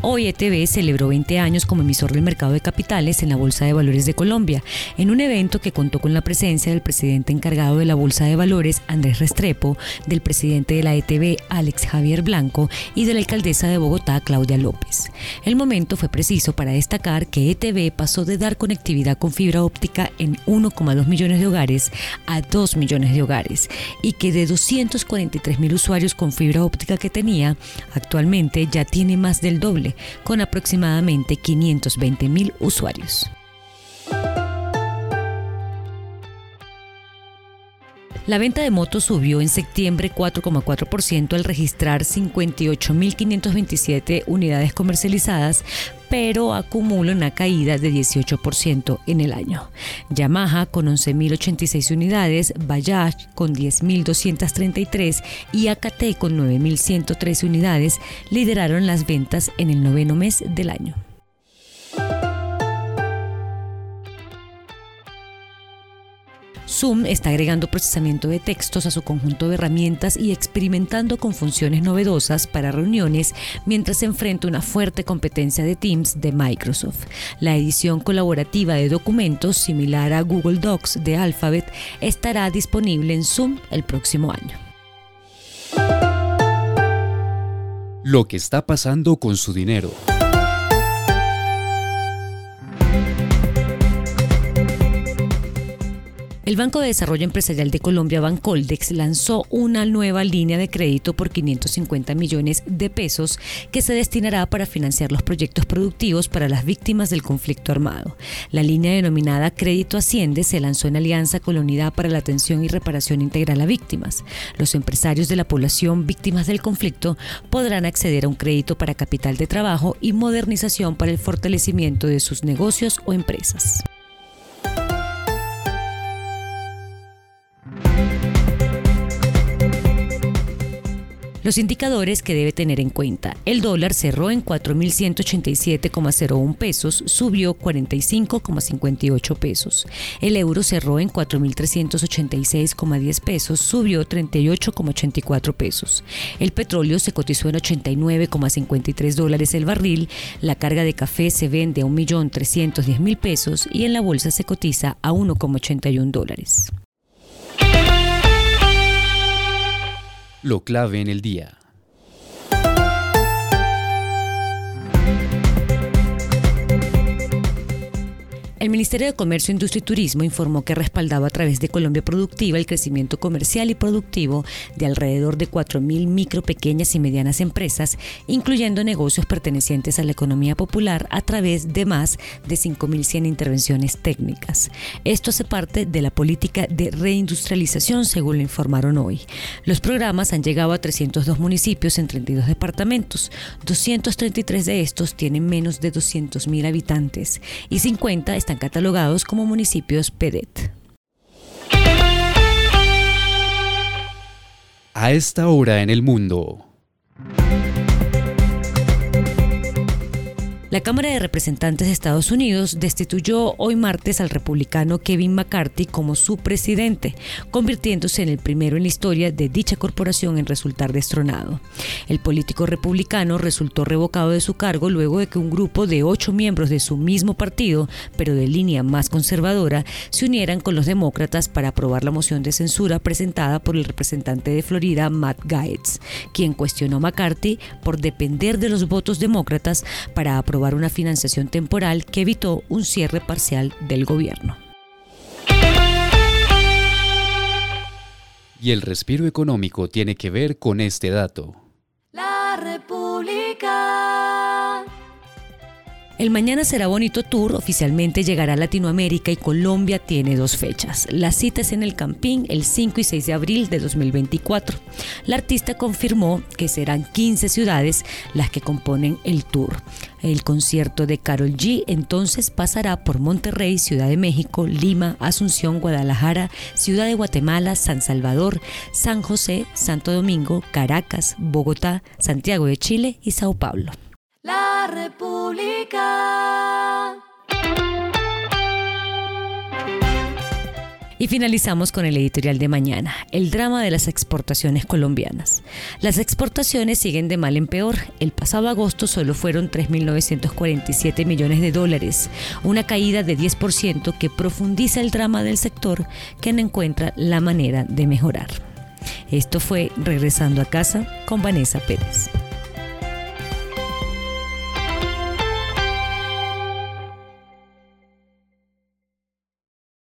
Hoy ETV celebró 20 años como emisor del mercado de capitales en la Bolsa de Valores de Colombia, en un evento que contó con la presencia del presidente encargado de la Bolsa de Valores, Andrés Restrepo, del presidente de la ETV, Alex Javier Blanco, y de la alcaldesa de Bogotá, Claudia López. El momento fue preciso para destacar que ETV pasó de dar conectividad con fibra óptica en 1,2 millones de hogares a 2 millones de hogares, y que de 243 mil usuarios con fibra óptica que tenía, actualmente ya tiene más del doble con aproximadamente 520 mil usuarios. La venta de motos subió en septiembre 4,4% al registrar 58.527 unidades comercializadas, pero acumula una caída de 18% en el año. Yamaha con 11.086 unidades, Bajaj con 10.233 y AKT con 9.113 unidades lideraron las ventas en el noveno mes del año. Zoom está agregando procesamiento de textos a su conjunto de herramientas y experimentando con funciones novedosas para reuniones mientras se enfrenta una fuerte competencia de Teams de Microsoft. La edición colaborativa de documentos, similar a Google Docs de Alphabet, estará disponible en Zoom el próximo año. Lo que está pasando con su dinero. El Banco de Desarrollo Empresarial de Colombia, Bancoldex, lanzó una nueva línea de crédito por 550 millones de pesos que se destinará para financiar los proyectos productivos para las víctimas del conflicto armado. La línea denominada Crédito Asciende se lanzó en alianza con la Unidad para la Atención y Reparación Integral a Víctimas. Los empresarios de la población víctimas del conflicto podrán acceder a un crédito para capital de trabajo y modernización para el fortalecimiento de sus negocios o empresas. Los indicadores que debe tener en cuenta. El dólar cerró en 4.187,01 pesos, subió 45,58 pesos. El euro cerró en 4.386,10 pesos, subió 38,84 pesos. El petróleo se cotizó en 89,53 dólares el barril. La carga de café se vende a 1.310.000 pesos y en la bolsa se cotiza a 1,81 dólares. Lo clave en el día. El Ministerio de Comercio, Industria y Turismo informó que respaldaba a través de Colombia Productiva el crecimiento comercial y productivo de alrededor de 4.000 micro, pequeñas y medianas empresas, incluyendo negocios pertenecientes a la economía popular a través de más de 5.100 intervenciones técnicas. Esto hace parte de la política de reindustrialización, según lo informaron hoy. Los programas han llegado a 302 municipios en 32 departamentos. 233 de estos tienen menos de 200.000 habitantes y 50 están catalogados como municipios PEDET. A esta hora en el mundo. La Cámara de Representantes de Estados Unidos destituyó hoy martes al republicano Kevin McCarthy como su presidente, convirtiéndose en el primero en la historia de dicha corporación en resultar destronado. El político republicano resultó revocado de su cargo luego de que un grupo de ocho miembros de su mismo partido, pero de línea más conservadora, se unieran con los demócratas para aprobar la moción de censura presentada por el representante de Florida, Matt Gaetz, quien cuestionó a McCarthy por depender de los votos demócratas para aprobar una financiación temporal que evitó un cierre parcial del gobierno. Y el respiro económico tiene que ver con este dato. El Mañana será bonito tour oficialmente llegará a Latinoamérica y Colombia tiene dos fechas. La cita es en el Campín el 5 y 6 de abril de 2024. La artista confirmó que serán 15 ciudades las que componen el tour. El concierto de Carol G entonces pasará por Monterrey, Ciudad de México, Lima, Asunción, Guadalajara, Ciudad de Guatemala, San Salvador, San José, Santo Domingo, Caracas, Bogotá, Santiago de Chile y Sao Paulo. La República. Y finalizamos con el editorial de mañana, el drama de las exportaciones colombianas. Las exportaciones siguen de mal en peor. El pasado agosto solo fueron 3.947 millones de dólares, una caída de 10% que profundiza el drama del sector que no encuentra la manera de mejorar. Esto fue Regresando a casa con Vanessa Pérez.